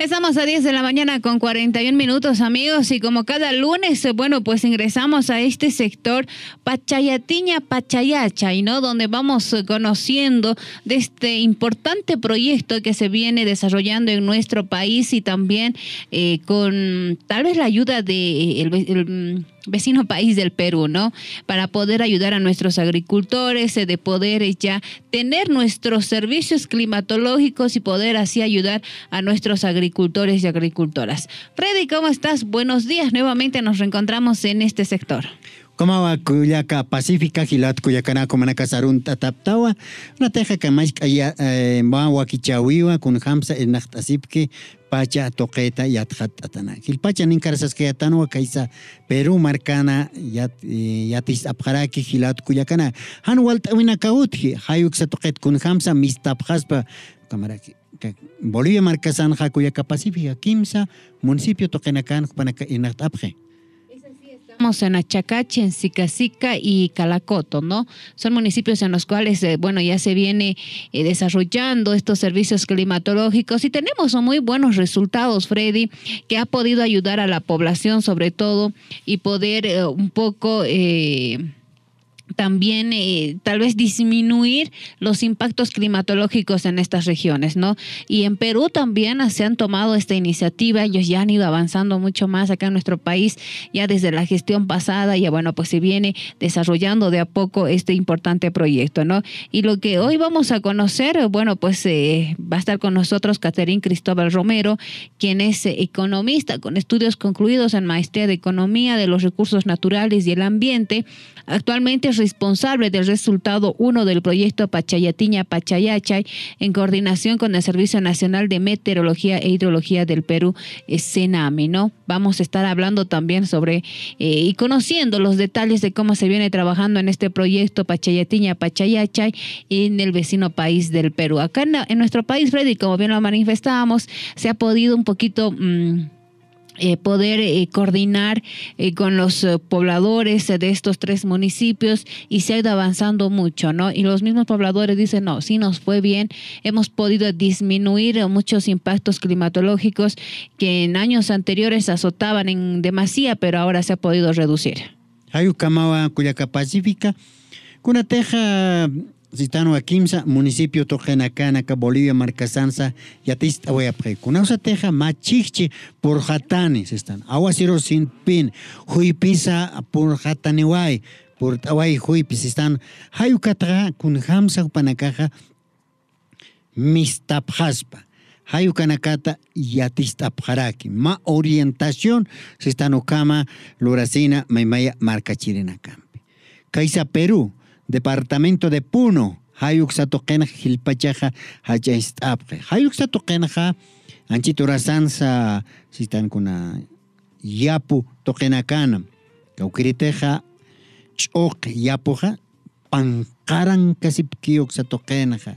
Estamos a 10 de la mañana con 41 minutos, amigos, y como cada lunes, eh, bueno, pues ingresamos a este sector Pachayatiña Pachayacha, y no donde vamos eh, conociendo de este importante proyecto que se viene desarrollando en nuestro país y también eh, con tal vez la ayuda de el, vecino país del Perú, ¿no? Para poder ayudar a nuestros agricultores, de poder ya tener nuestros servicios climatológicos y poder así ayudar a nuestros agricultores y agricultoras. Freddy, ¿cómo estás? Buenos días. Nuevamente nos reencontramos en este sector. Como kuyaka pacífica hilat kuyakana como kasarun tataptawa una teja que más kaya wakichawiwa kun hamsa el nachtasipke pacha toqueta yatjat atana. Hil pacha ninkarasas que kaisa Perú marcana yat yatis apjaraki hilat kuyakana han walta wina kautki hayuk sa toqet kun hamsa mistapjaspa kamaraki Bolivia marcasan jakuyaka pacífica kimsa municipio toqenakan panaka inatapje En Achacachi, en Sicasica y Calacoto, ¿no? Son municipios en los cuales, eh, bueno, ya se viene eh, desarrollando estos servicios climatológicos y tenemos muy buenos resultados, Freddy, que ha podido ayudar a la población sobre todo y poder eh, un poco... Eh, también eh, tal vez disminuir los impactos climatológicos en estas regiones, ¿no? Y en Perú también se han tomado esta iniciativa, ellos ya han ido avanzando mucho más acá en nuestro país, ya desde la gestión pasada, ya bueno, pues se viene desarrollando de a poco este importante proyecto, ¿no? Y lo que hoy vamos a conocer, bueno, pues eh, va a estar con nosotros Caterín Cristóbal Romero, quien es eh, economista con estudios concluidos en maestría de economía de los recursos naturales y el ambiente, actualmente es responsable del resultado 1 del proyecto Pachayatiña Pachayachay en coordinación con el Servicio Nacional de Meteorología e Hidrología del Perú, CENAMI, ¿no? Vamos a estar hablando también sobre eh, y conociendo los detalles de cómo se viene trabajando en este proyecto Pachayatiña Pachayachay en el vecino país del Perú. Acá en, nuestro país, Freddy, como bien lo manifestábamos, se ha podido un poquito... Mmm, eh, poder eh, coordinar eh, con los pobladores de estos tres municipios y se ha ido avanzando mucho, ¿no? Y los mismos pobladores dicen, no, sí nos fue bien, hemos podido disminuir muchos impactos climatológicos que en años anteriores azotaban en demasía, pero ahora se ha podido reducir. Ayucamawa, Cuyaca Pacífica, una teja Zitano Akimsa, municipio Tojenacanaca, Bolivia, Marcasanza, Yatista, Huayapre. Kunausa teja machichi por jatanes están. Aguasiro sin pin, huipisa por jataniwai, por tawai huipis están. Hayukatra kun hamsa panakaja mistapjaspa. Hayukanakata yatistapjaraki. Ma orientación se están okama, loracina, maimaya, marcachirinacampi. Kaisa Perú. Departamento de Puno, hayuk satoqena hilpachaja hachastapje. Hayuk satoqenaja anchito rasansa sistan kuna yapu toqenakana. Kaukiriteja ch'oq yapuja pankaran kasipkiyuk satoqenaja.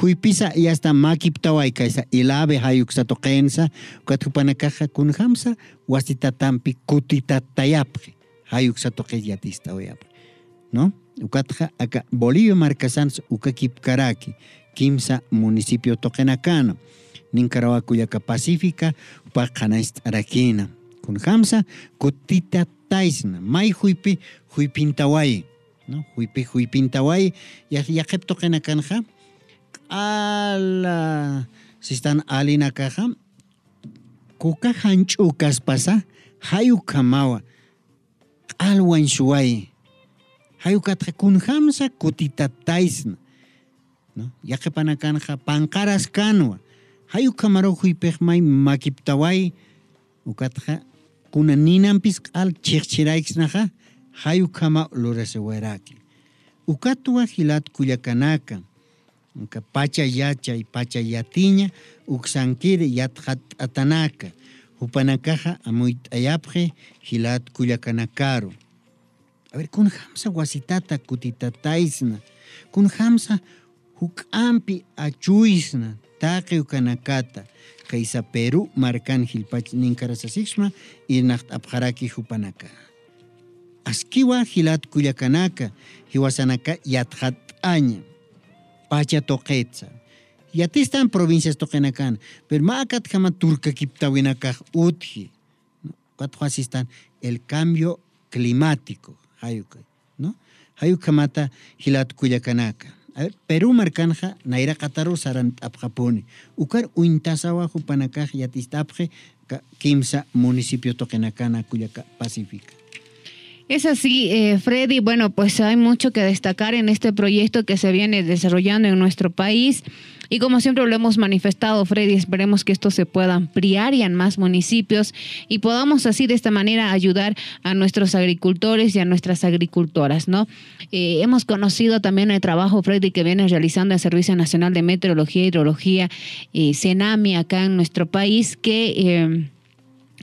Huipisa y hasta makiptaway kaisa ilabe hayuk satoqensa kathupanakaja kunhamsa wasitatampi satoqe yatista ¿no? Ukatja acá Bolivia Marcasans Ukakipkaraki, Kimsa municipio Tokenacano, Nincarawa Cuyaca Pacífica, Pacanast Araquina. Kun Hamsa, Kutita Taisna, Mai Huipi, Huipintawai, ¿no? Huipi, Huipintawai, Yajep Tokenacanja, Ala, si están alina caja, Kuka Hanchukas pasa, Hayukamawa, Alwan Shuai, hayukatqa kunhamsa kutitataisna no? Yaqipanakanqa panqaras kanwa. Hayukamarujuypiq may makiptaway. Ukatqa kuna ninanpis q'al chiqchiraykisnaqa hayukama lurasiwaraki ukatuwa hilat kullakanaka. Nka pacha yachay pacha yatiña uksankiri atanaka. Hupanakaja amuyt'ayapje hilat kullakanakaru A ver, kun hamsa wasitata kutitataisna, kun hamsa huk'ampi achuisna, taqi ukanakata, kaisa Perú marcan hilpach ninkarasasixma y nacht abjaraki hupanaka. Askiwa hilat kuyakanaka, hiwasanaka yathat aña, pacha toqetza, Ya están provincias toquen pero macat jama turca kiptawinakaj utji. Cuatro están. El cambio climático, hayukay, ¿no? Hayukamata hilat kuyakanaka. A ver, Perú marcanja naira kataru saran apjapuni. Ukar uintasawa jupanakaj yatistapje kimsa municipio tokenakana kuyaka pacífica. Es así, eh, Freddy. Bueno, pues hay mucho que destacar en este proyecto que se viene desarrollando en nuestro país. Y como siempre lo hemos manifestado, Freddy, esperemos que esto se pueda ampliar y en más municipios y podamos así de esta manera ayudar a nuestros agricultores y a nuestras agricultoras, ¿no? Eh, hemos conocido también el trabajo, Freddy, que viene realizando el Servicio Nacional de Meteorología y Hidrología, eh, CENAMI, acá en nuestro país, que... Eh,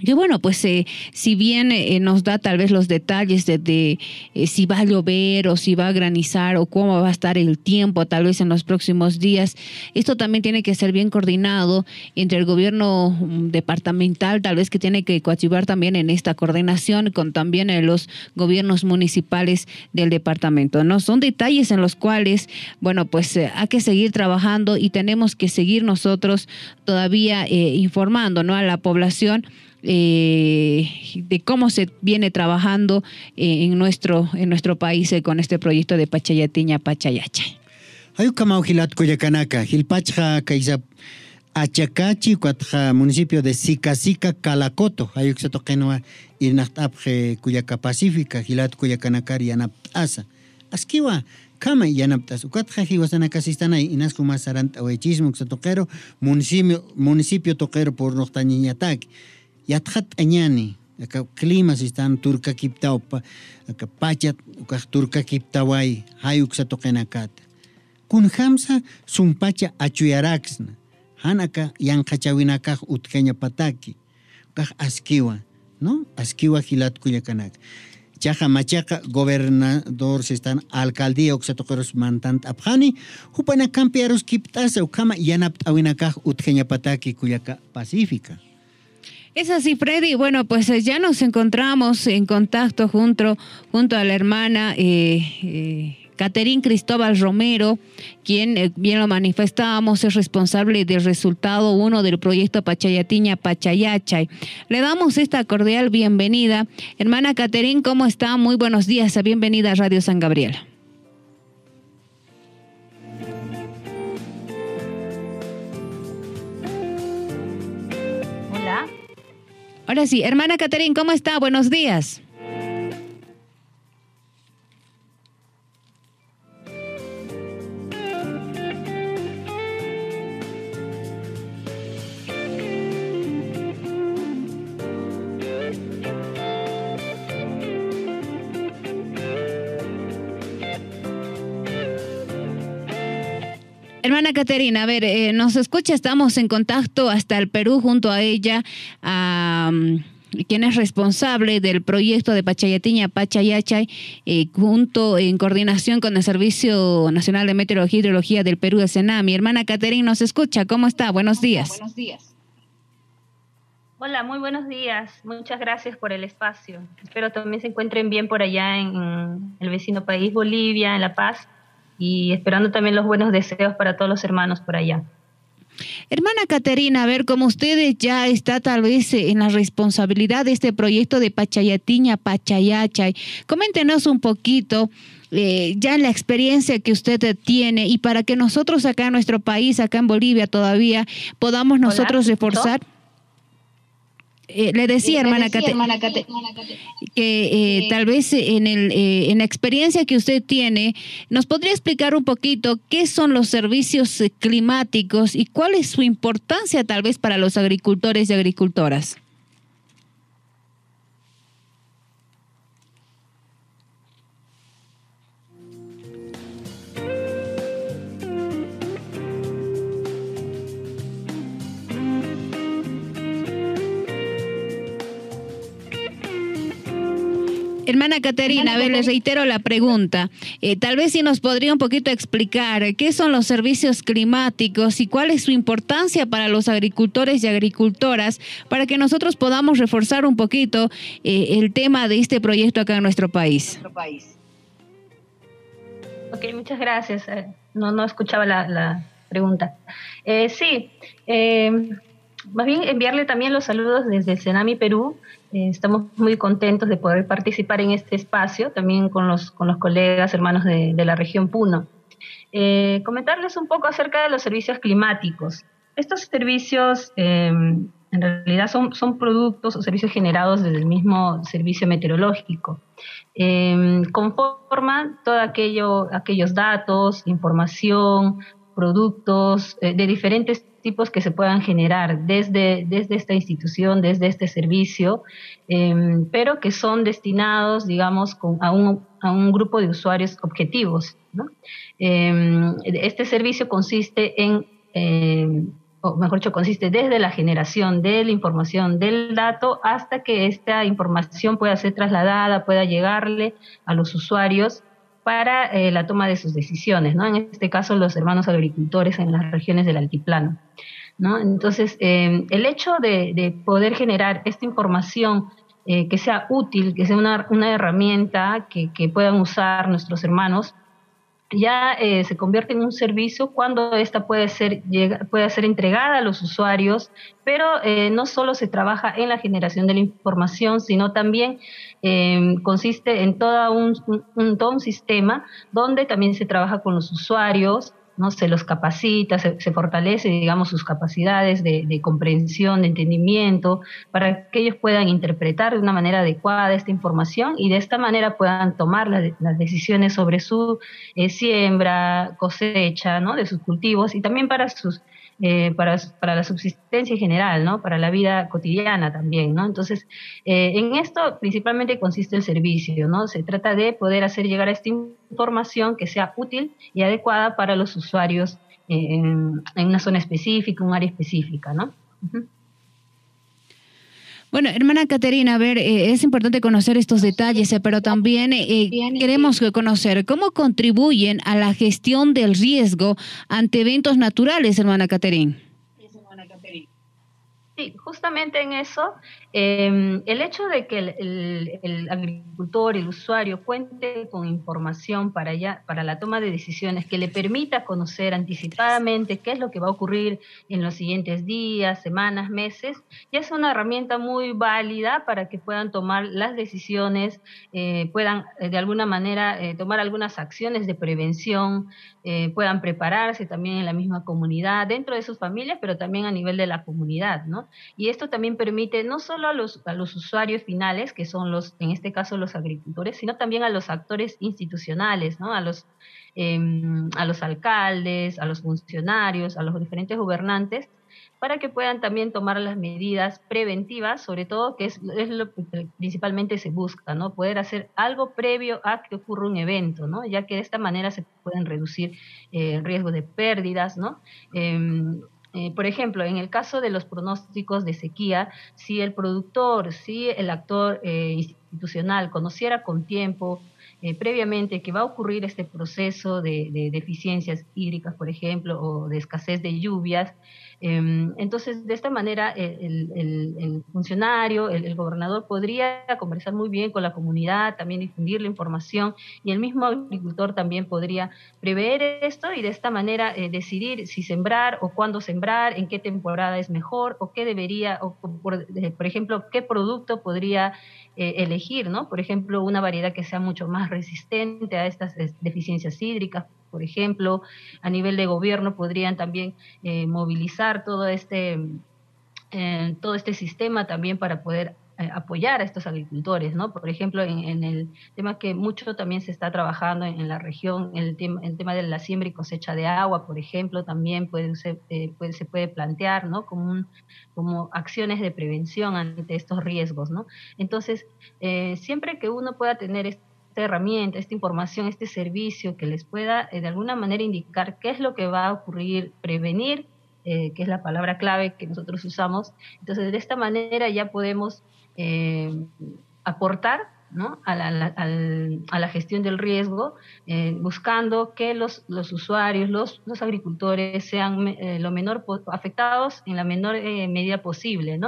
y bueno, pues eh, si bien eh, nos da tal vez los detalles de, eh, si va a llover o si va a granizar o cómo va a estar el tiempo tal vez en los próximos días, esto también tiene que ser bien coordinado entre el gobierno mm, departamental, tal vez que tiene que coadyuvar también en esta coordinación con también los gobiernos municipales del departamento. No son detalles en los cuales, bueno, pues hay que seguir trabajando y tenemos que seguir nosotros todavía informando, ¿no? a la población eh, de cómo se viene trabajando eh, en, nuestro, en nuestro país eh, con este proyecto de Pachayatiña Pachayacha. Hay kamau hilat kuyakanaka, hilpacha kaisa achacachi cuatja municipio de Sicasica Calacoto, hay que se toquenua y kuyaka pacífica, hilat kuyakanakari yanaptasa. Askiwa, kama yanaptas ukatja hiwasana kasistana inasku masarant awechismo que se toquero municipio municipio toquero por nochtañiñataki yatjat añani acá climas están turca kiptaupa acá pachat acá turca kiptawai hayuk sa toqenakata kun hamsa sumpacha achuyaraxna hanaka yanqachawinakaj utkeña pataki. Kaj askiwa no askiwa hilat kuyakanaka chaja machaca gobernador se están alcaldía oxatoqueros mantant abjani hupana campiaros kiptasa ukama yanap awinakaj utkeña pataki kuyaka pacífica es así, Freddy. Bueno, pues eh, ya nos encontramos en contacto junto, junto a la hermana eh, eh Cristóbal Romero, quien, eh, bien lo manifestábamos, es responsable del resultado uno del proyecto Pachayatiña Pachayachay. Le damos esta cordial bienvenida. Hermana Caterín, ¿cómo está? Muy buenos días. Bienvenida a Radio San Gabriel. Ahora sí, hermana Caterín, ¿cómo está? Buenos días. Hermana Caterina, a ver, eh, nos escucha, estamos en contacto hasta el Perú junto a ella, a, quien es responsable del proyecto de Pachayatiña Pachayachay, eh, junto en coordinación con el Servicio Nacional de Meteorología y Hidrología del Perú, el Mi hermana Caterina nos escucha, ¿cómo está? Buenos días. Buenos días. Hola, muy buenos días. Muchas gracias por el espacio. Espero también se encuentren bien por allá en el vecino país Bolivia, en La Paz y esperando también los buenos deseos para todos los hermanos por allá. Hermana Caterina, a ver, como usted ya está tal vez en la responsabilidad de este proyecto de Pachayatiña, Pachayachay, coméntenos un poquito eh, ya la experiencia que usted tiene y para que nosotros acá en nuestro país, acá en Bolivia todavía, podamos nosotros reforzar. Eh, le decía, hermana, Cate, que eh, tal vez en, el, eh, en la experiencia que usted tiene, nos podría explicar un poquito qué son los servicios climáticos y cuál es su importancia tal vez para los agricultores y agricultoras. Hermana Caterina, a ver, les reitero la pregunta. Eh, tal vez si nos podría un poquito explicar qué son los servicios climáticos y cuál es su importancia para los agricultores y agricultoras para que nosotros podamos reforzar un poquito eh, el tema de este proyecto acá en nuestro país. Ok, muchas gracias. Eh, no, no escuchaba la, pregunta. Eh, sí, eh, más bien enviarle también los saludos desde el Senami Perú. Eh, estamos muy contentos de poder participar en este espacio, también con los, con los colegas hermanos de, la región Puno. comentarles un poco acerca de los servicios climáticos. Estos servicios en realidad son, son productos o servicios generados desde el mismo servicio meteorológico. conforman todos aquello, aquellos datos, información, productos eh, de diferentes tipos que se puedan generar desde, desde esta institución, desde este servicio, em, pero que son destinados, digamos, a, un, a, un, grupo de usuarios objetivos. Em, este servicio consiste en, em, o mejor dicho, consiste desde la generación de la información del dato hasta que esta información pueda ser trasladada, pueda llegarle a los usuarios para eh, la toma de sus decisiones, ¿no? En este caso, los hermanos agricultores en las regiones del altiplano. ¿no? Entonces, em, el hecho de, poder generar esta información eh, que sea útil, que sea una, herramienta que, puedan usar nuestros hermanos, ya eh, se convierte en un servicio cuando esta puede ser, puede ser entregada a los usuarios, pero eh, no solo se trabaja en la generación de la información, sino también em, consiste en todo un, todo un sistema donde también se trabaja con los usuarios, ¿no? se los capacita, se, fortalece, digamos, sus capacidades de, comprensión, de entendimiento, para que ellos puedan interpretar de una manera adecuada esta información y de esta manera puedan tomar las, decisiones sobre su eh, siembra, cosecha, ¿no? de sus cultivos y también para sus eh, para, para, la subsistencia en general, ¿no? Para la vida cotidiana también, ¿no? Entonces, eh, en esto principalmente consiste el servicio, ¿no? Se trata de poder hacer llegar esta información que sea útil y adecuada para los usuarios en, una zona específica, un área específica, ¿no? Bueno, hermana Caterina, a ver, eh, es importante conocer estos detalles, eh, pero también eh, queremos conocer cómo contribuyen a la gestión del riesgo ante eventos naturales, hermana Caterina. Sí, justamente en eso, em, el hecho de que el, agricultor, el usuario, cuente con información para, ya, para la toma de decisiones que le permita conocer anticipadamente qué es lo que va a ocurrir en los siguientes días, semanas, meses, ya es una herramienta muy válida para que puedan tomar las decisiones, eh, puedan eh, de alguna manera eh, tomar algunas acciones de prevención, puedan prepararse también en la misma comunidad, dentro de sus familias, pero también a nivel de la comunidad, ¿no? Y esto también permite no solo a los, a los usuarios finales, que son los, en este caso los agricultores, sino también a los actores institucionales, ¿no? a, los, em, a los alcaldes, a los funcionarios, a los diferentes gobernantes, para que puedan también tomar las medidas preventivas, sobre todo que es, es, lo que principalmente se busca, ¿no? Poder hacer algo previo a que ocurra un evento, ¿no? Ya que de esta manera se pueden reducir eh, el riesgo de pérdidas, ¿no? Em, eh, por ejemplo, en el caso de los pronósticos de sequía, si el productor, si el actor eh, institucional conociera con tiempo eh, previamente que va a ocurrir este proceso de, deficiencias hídricas, por ejemplo, o de escasez de lluvias. Em, entonces, de esta manera, el, funcionario, el, gobernador podría conversar muy bien con la comunidad, también difundir la información y el mismo agricultor también podría prever esto y de esta manera eh, decidir si sembrar o cuándo sembrar, en qué temporada es mejor o qué debería, o por, por ejemplo, qué producto podría eh, elegir, ¿no? Por ejemplo, una variedad que sea mucho más resistente a estas deficiencias hídricas, por ejemplo, a nivel de gobierno podrían también eh, movilizar todo este, eh, todo este sistema también para poder eh, apoyar a estos agricultores, ¿no? Por ejemplo, en, el tema que mucho también se está trabajando en, la región, el, tema, el tema de la siembra y cosecha de agua, por ejemplo, también puede, eh, puede, se puede plantear, ¿no? Como, como acciones de prevención ante estos riesgos, ¿no? Entonces, eh, siempre que uno pueda tener esta herramienta, esta información, este servicio que les pueda de alguna manera indicar qué es lo que va a ocurrir, prevenir, que es la palabra clave que nosotros usamos. Entonces, de esta manera ya podemos eh, aportar ¿no? a, la, gestión del riesgo, eh, buscando que los, usuarios, los, agricultores sean eh, lo menor afectados en la menor eh, medida posible.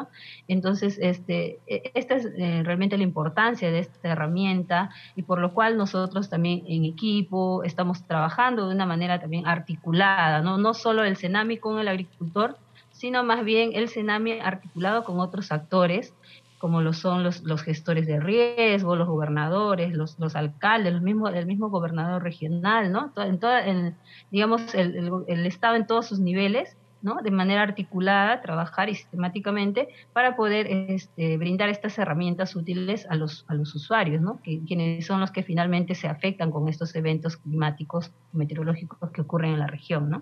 Entonces, este, e, esta es realmente la importancia de esta herramienta y por lo cual nosotros también en equipo estamos trabajando de una manera también articulada, no, no solo el CENAMI con el agricultor, sino más bien el CENAMI articulado con otros actores como lo son los, los gestores de riesgo, los gobernadores, los, los alcaldes, los mismos, el mismo gobernador regional, ¿no? En toda, digamos, el, el, Estado en todos sus niveles, ¿no? De manera articulada, trabajar y sistemáticamente para poder este, brindar estas herramientas útiles a los, a los usuarios, ¿no? Que, quienes son los que finalmente se afectan con estos eventos climáticos, meteorológicos que ocurren en la región, ¿no?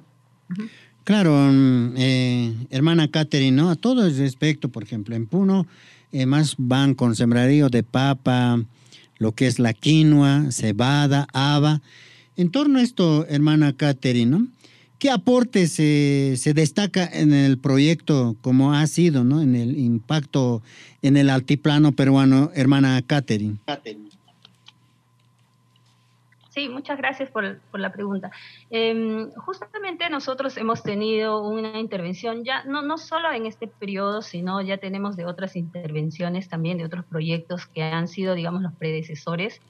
Claro, mm, eh, hermana Catherine, ¿no? A todo respecto, por ejemplo, en Puno, eh, más van con sembradío de papa, lo que es la quinoa, cebada, haba. En torno a esto, hermana Catherine, ¿qué aporte se, se, destaca en el proyecto como ha sido, ¿no? en el impacto en el altiplano peruano, hermana Catherine? Sí, muchas gracias por, por la pregunta. Eh, justamente nosotros hemos tenido una intervención ya, no, no solo en este periodo, sino ya tenemos de otras intervenciones también, de otros proyectos que han sido, digamos, los predecesores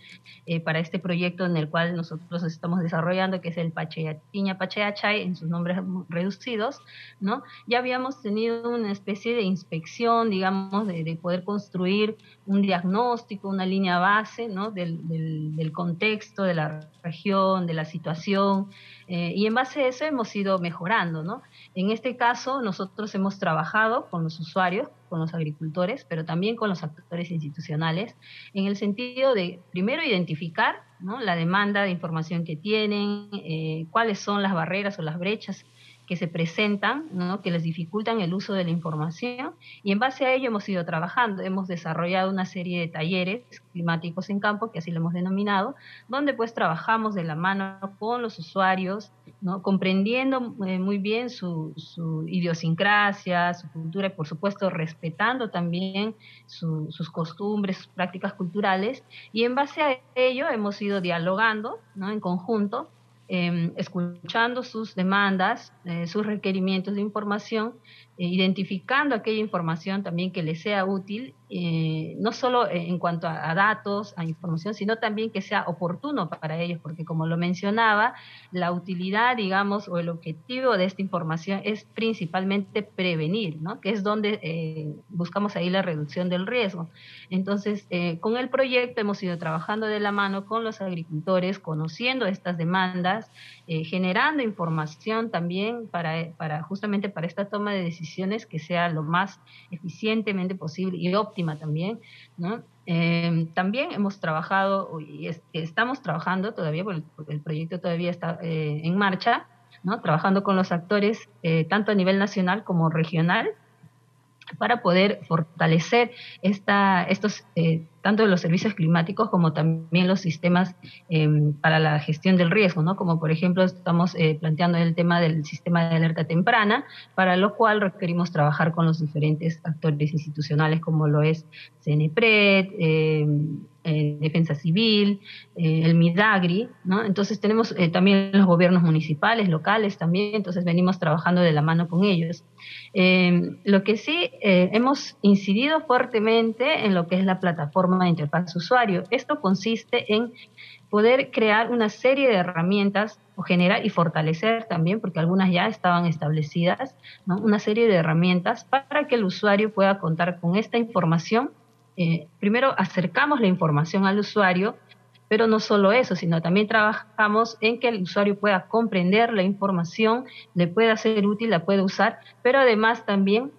eh, para este proyecto en el cual nosotros estamos desarrollando, que es el Pacheyatiña Pacheyachay, en sus nombres reducidos, ¿no? Ya habíamos tenido una especie de inspección, digamos, de, de poder construir un diagnóstico, una línea base, ¿no? Del, del contexto, de la región, de la situación, eh, y en base a eso hemos ido mejorando, ¿no? En este caso, nosotros hemos trabajado con los usuarios, con los agricultores, pero también con los actores institucionales, en el sentido de, primero, identificar ¿no? la demanda de información que tienen, eh, cuáles son las barreras o las brechas que se presentan, ¿no? que les dificultan el uso de la información, y en base a ello hemos ido trabajando. Hemos desarrollado una serie de talleres climáticos en campo, que así lo hemos denominado, donde pues trabajamos de la mano con los usuarios, ¿no? comprendiendo eh, muy bien su, su, idiosincrasia, su cultura y por supuesto respetando también sus costumbres, sus prácticas culturales, y en base a ello hemos ido dialogando ¿no? en conjunto Em, escuchando sus demandas, eh, sus requerimientos de información eh, identificando aquella información también que les sea útil, eh, no solo en cuanto a, datos, a información, sino también que sea oportuno para ellos, porque como lo mencionaba, la utilidad, digamos, o el objetivo de esta información es principalmente prevenir, ¿no? que es donde eh, buscamos ahí la reducción del riesgo. Entonces, con el proyecto hemos ido trabajando de la mano con los agricultores, conociendo estas demandas, generando información también para, para justamente para esta toma de decisiones que sea lo más eficientemente posible y óptima también. Eh, también hemos trabajado y estamos trabajando todavía, porque el, proyecto todavía está eh, en marcha, trabajando con los actores eh, tanto a nivel nacional como regional para poder fortalecer esta, estos, eh, tanto los servicios climáticos como también los sistemas em, para la gestión del riesgo, ¿no? Como por ejemplo estamos eh, planteando el tema del sistema de alerta temprana, para lo cual requerimos trabajar con los diferentes actores institucionales como lo es CNPRED, eh, Defensa Civil, eh, el MIDAGRI. Entonces tenemos eh, también los gobiernos municipales, locales también, entonces venimos trabajando de la mano con ellos. lo que sí, hemos incidido fuertemente en lo que es la plataforma de interfaz usuario. Esto consiste en poder crear una serie de herramientas o generar y fortalecer también, porque algunas ya estaban establecidas, una serie de herramientas para que el usuario pueda contar con esta información eh, primero acercamos la información al usuario, pero no solo eso, sino también trabajamos en que el usuario pueda comprender la información, le pueda ser útil, la pueda usar, pero además también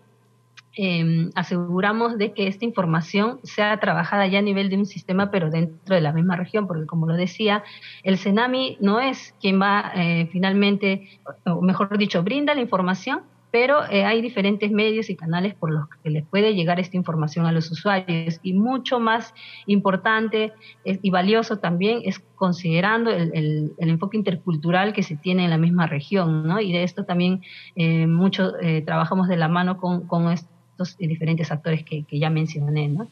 em, aseguramos de que esta información sea trabajada ya a nivel de un sistema, pero dentro de la misma región, porque como lo decía, el CENAMI no es quien va eh, finalmente, o mejor dicho, brinda la información, pero eh, hay diferentes medios y canales por los que les puede llegar esta información a los usuarios y mucho más importante y valioso también es considerando el, enfoque intercultural que se tiene en la misma región, ¿no? Y de esto también eh, mucho eh, trabajamos de la mano con, estos estos diferentes actores que, que ya mencioné, ¿no?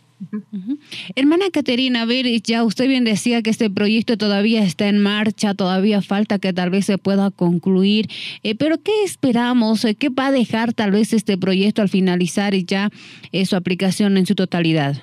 Hermana Caterina, ver, ya usted bien decía que este proyecto todavía está en marcha, todavía falta que tal vez se pueda concluir, eh, pero ¿qué esperamos? Eh, ¿Qué va a dejar tal vez este proyecto al finalizar ya eh, su aplicación en su totalidad?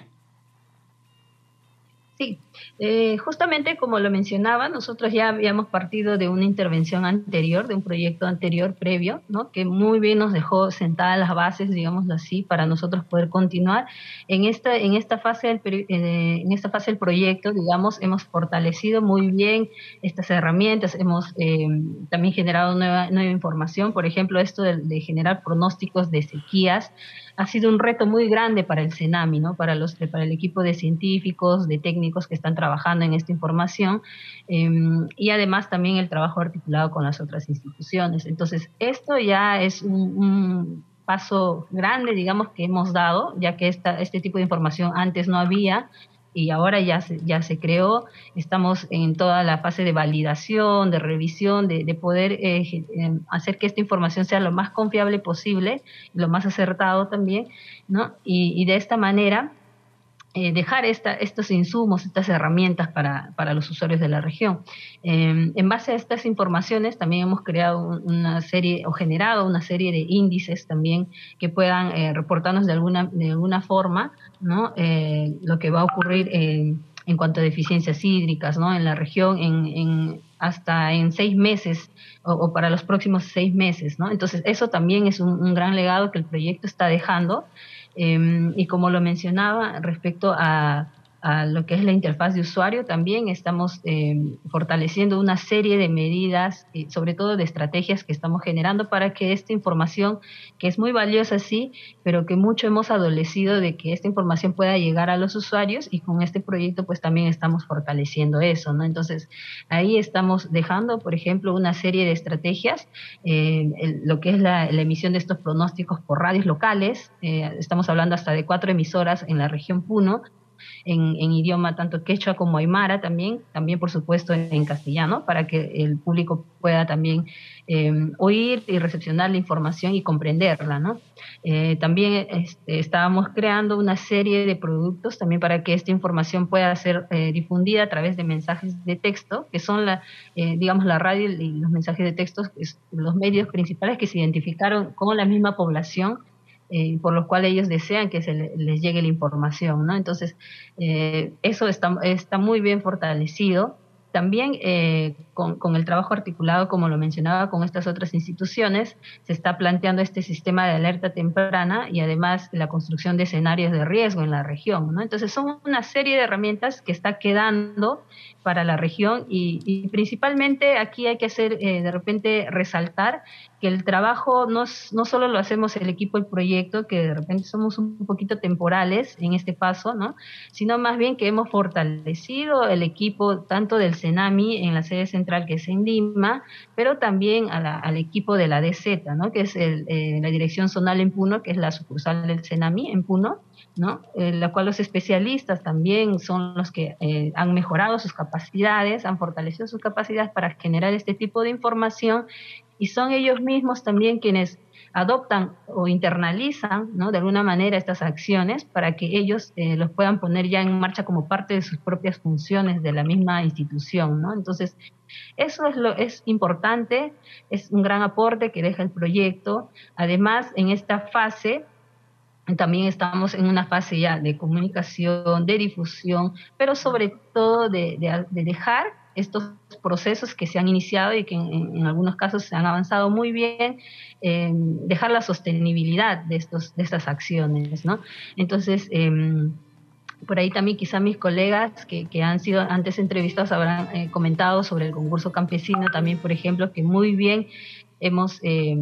Eh, justamente como lo mencionaba, nosotros ya habíamos partido de una intervención anterior, de un proyecto anterior previo, ¿no? que muy bien nos dejó sentadas las bases, digámoslo así, para nosotros poder continuar. En esta, en esta, fase, del, eh, en esta fase del proyecto, digamos, hemos fortalecido muy bien estas herramientas, hemos eh, también generado nueva, nueva información, por ejemplo, esto de generar pronósticos de sequías ha sido un reto muy grande para el CENAMI, ¿no? para, los, para el equipo de científicos, de técnicos que están trabajando en esta información em, y además también el trabajo articulado con las otras instituciones. Entonces, esto ya es un, paso grande, digamos, que hemos dado, ya que esta, este tipo de información antes no había y ahora ya se, ya se creó. Estamos en toda la fase de validación, de revisión, de, poder eh, em, hacer que esta información sea lo más confiable posible, lo más acertado también, ¿no? y de esta manera eh, dejar esta, estos insumos, estas herramientas para, para, los usuarios de la región. Em, en base a estas informaciones también hemos creado una serie o generado una serie de índices también que puedan eh, reportarnos de alguna, de alguna forma ¿no? Eh, lo que va a ocurrir en, en, cuanto a deficiencias hídricas ¿no? en la región en, en hasta en seis meses o, para los próximos seis meses. ¿no? Entonces eso también es un, un gran legado que el proyecto está dejando Em, y como lo mencionaba, respecto a, a lo que es la interfaz de usuario, también estamos eh, fortaleciendo una serie de medidas, y sobre todo de estrategias que estamos generando para que esta información, que es muy valiosa, sí, pero que mucho hemos adolecido de que esta información pueda llegar a los usuarios y con este proyecto pues también estamos fortaleciendo eso, ¿no? Entonces, ahí estamos dejando, por ejemplo, una serie de estrategias, eh, lo que es la, emisión de estos pronósticos por radios locales, eh, estamos hablando hasta de cuatro emisoras en la región Puno, en, idioma tanto quechua como aymara también, también por supuesto en, castellano, para que el público pueda también eh, oír y recepcionar la información y comprenderla. ¿no? Eh, también este, estábamos creando una serie de productos también para que esta información pueda ser eh, difundida a través de mensajes de texto, que son la, digamos, la radio y los mensajes de texto, los medios principales que se identificaron con la misma población eh, por los cuales ellos desean que se les llegue la información, ¿no? Entonces, eh, eso está, está muy bien fortalecido. También eh, con, el trabajo articulado, como lo mencionaba, con estas otras instituciones, se está planteando este sistema de alerta temprana y además la construcción de escenarios de riesgo en la región. ¿no? Entonces son una serie de herramientas que está quedando para la región y, principalmente aquí hay que hacer, eh, de repente, resaltar que el trabajo no, no solo lo hacemos el equipo del proyecto, que de repente somos un poquito temporales en este paso, ¿no? sino más bien que hemos fortalecido el equipo tanto del CENAMI en la sede central que es en Lima, pero también al equipo de la DZ, ¿no? que es eh, la Dirección Zonal en Puno, que es la sucursal del CENAMI en Puno, ¿no? en la cual los especialistas también son los que eh, han mejorado sus capacidades, han fortalecido sus capacidades para generar este tipo de información y son ellos mismos también quienes adoptan o internalizan ¿no? de alguna manera estas acciones para que ellos eh, los puedan poner ya en marcha como parte de sus propias funciones de la misma institución. ¿no? Entonces, eso es, lo, es importante, es un gran aporte que deja el proyecto. Además, en esta fase también estamos en una fase ya de comunicación, de difusión, pero sobre todo de, dejar estos procesos que se han iniciado y que en, algunos casos se han avanzado muy bien, dejar la sostenibilidad de, estos, de estas acciones. ¿no? Entonces, em, por ahí también quizá mis colegas que, que han sido antes entrevistados habrán eh, comentado sobre el concurso campesino también, por ejemplo, que muy bien hemos... Eh,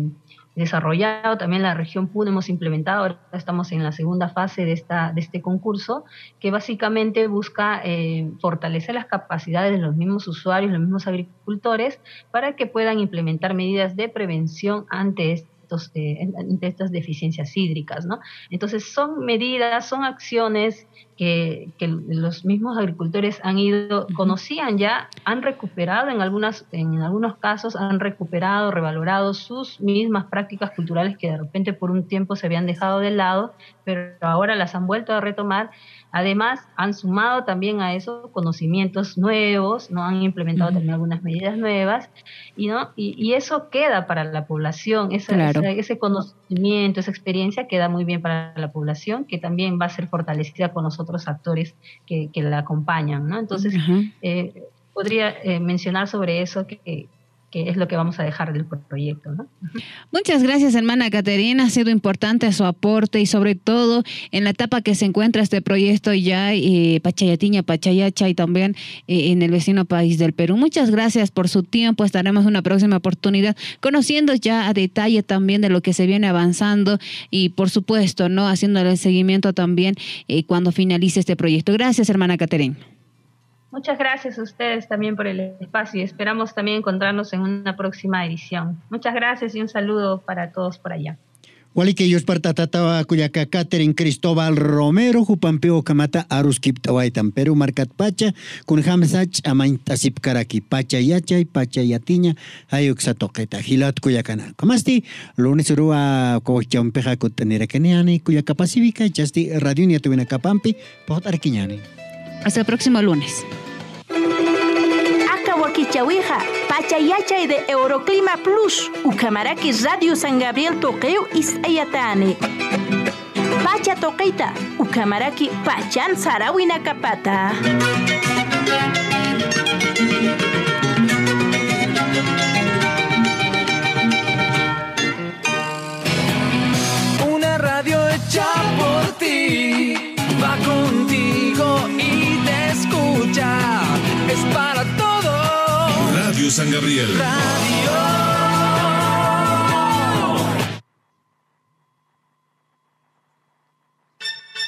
desarrollado también la región Puno, hemos implementado, ahora estamos en la segunda fase de, esta, de este concurso, que básicamente busca eh, fortalecer las capacidades de los mismos usuarios, los mismos agricultores, para que puedan implementar medidas de prevención ante estos, eh, ante estas deficiencias hídricas. ¿no? Entonces son medidas, son acciones que, los mismos agricultores han ido, conocían ya, han recuperado en, algunas, en algunos casos, han recuperado, revalorado sus mismas prácticas culturales que de repente por un tiempo se habían dejado de lado, pero ahora las han vuelto a retomar Además, han sumado también a eso conocimientos nuevos, no han implementado también algunas medidas nuevas y no y, eso queda para la población, ese conocimiento, esa experiencia queda muy bien para la población, que también va a ser fortalecida con los otros actores que, la acompañan, ¿no? Entonces, eh, podría eh, mencionar sobre eso que que es lo que vamos a dejar del proyecto. ¿no? Muchas gracias, hermana Caterina. Ha sido importante su aporte y sobre todo en la etapa que se encuentra este proyecto ya, eh, Pachayatiña, Pachayacha y también eh, en el vecino país del Perú. Muchas gracias por su tiempo. Estaremos en una próxima oportunidad conociendo ya a detalle también de lo que se viene avanzando y por supuesto, ¿no? Haciéndole el seguimiento también eh, cuando finalice este proyecto. Gracias, hermana Caterina. Muchas gracias a ustedes también por el espacio y esperamos también encontrarnos en una próxima edición. Muchas gracias y un saludo para todos por allá. Wali que ellos partatatawa kuyaka Catherine Cristóbal Romero jupampeo kamata aruskip tawaitan Perú marcat pacha kun hamsach amain tasip karaki pacha yachay pacha yatiña ayuk satoqueta hilat kuyakana kamasti lunes urua kochompeja kutanirakeneani kuyaka pacífica chasti radio ni tuina kapampi pot hasta el próximo lunes Kichawija, Pachayachay de Euroclima Plus, Ucamaraki Radio San Gabriel Toqueo Ayatane. Pacha Toqueita, Ucamaraki Pachan Sarawina Capata. Una radio hecha por ti, es para todos Radio San Gabriel.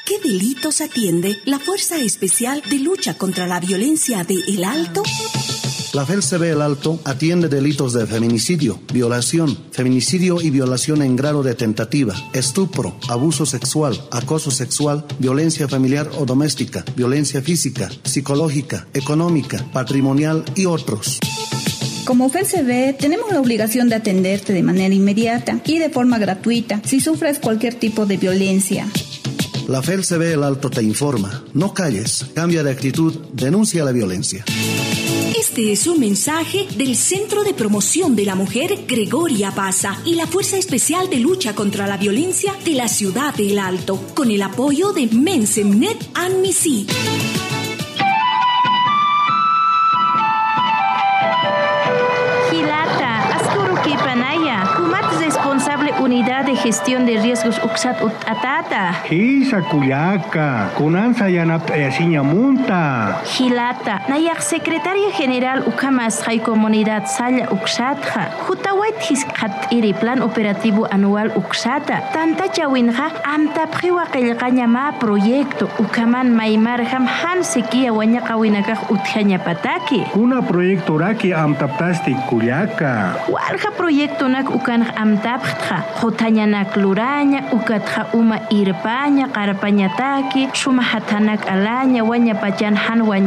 ¿Qué delitos atiende la Fuerza Especial de Lucha contra la Violencia de El Alto? La FELCB El Alto atiende delitos de feminicidio, violación, feminicidio y violación en grado de tentativa, estupro, abuso sexual, acoso sexual, violencia familiar o doméstica, violencia física, psicológica, económica, patrimonial y otros. Como FELCB, tenemos la obligación de atenderte de manera inmediata y de forma gratuita si sufres cualquier tipo de violencia. La FELCB El Alto te informa. No calles, cambia de actitud, denuncia la violencia. Este es un mensaje del Centro de Promoción de la Mujer Gregoria Paza y la Fuerza Especial de Lucha contra la Violencia de la Ciudad de El Alto, con el apoyo de Mensemnet Anmisi. Unidad de Gestión de Riesgos Uxat Atata. Hisa Cuyaca, Yanap Asiña Munta. Gilata, Nayak Secretaria General Ucamas Hay Comunidad Saya Uxatja. Jutawait Hiskat Iri Plan Operativo Anual Uxata. Tanta Chawinja, Amta Priwa Ma Proyecto Ucaman Maimarham Han Sekia Wanyakawinakaj Utjanya Pataki. Una proyecto Raki Amtaptasti Cuyaca. Walja proyecto Nak Ukan Amtapja. quthañanak luraña ukatqa uma irpaña hatanak alanya wanya alaña han hanwan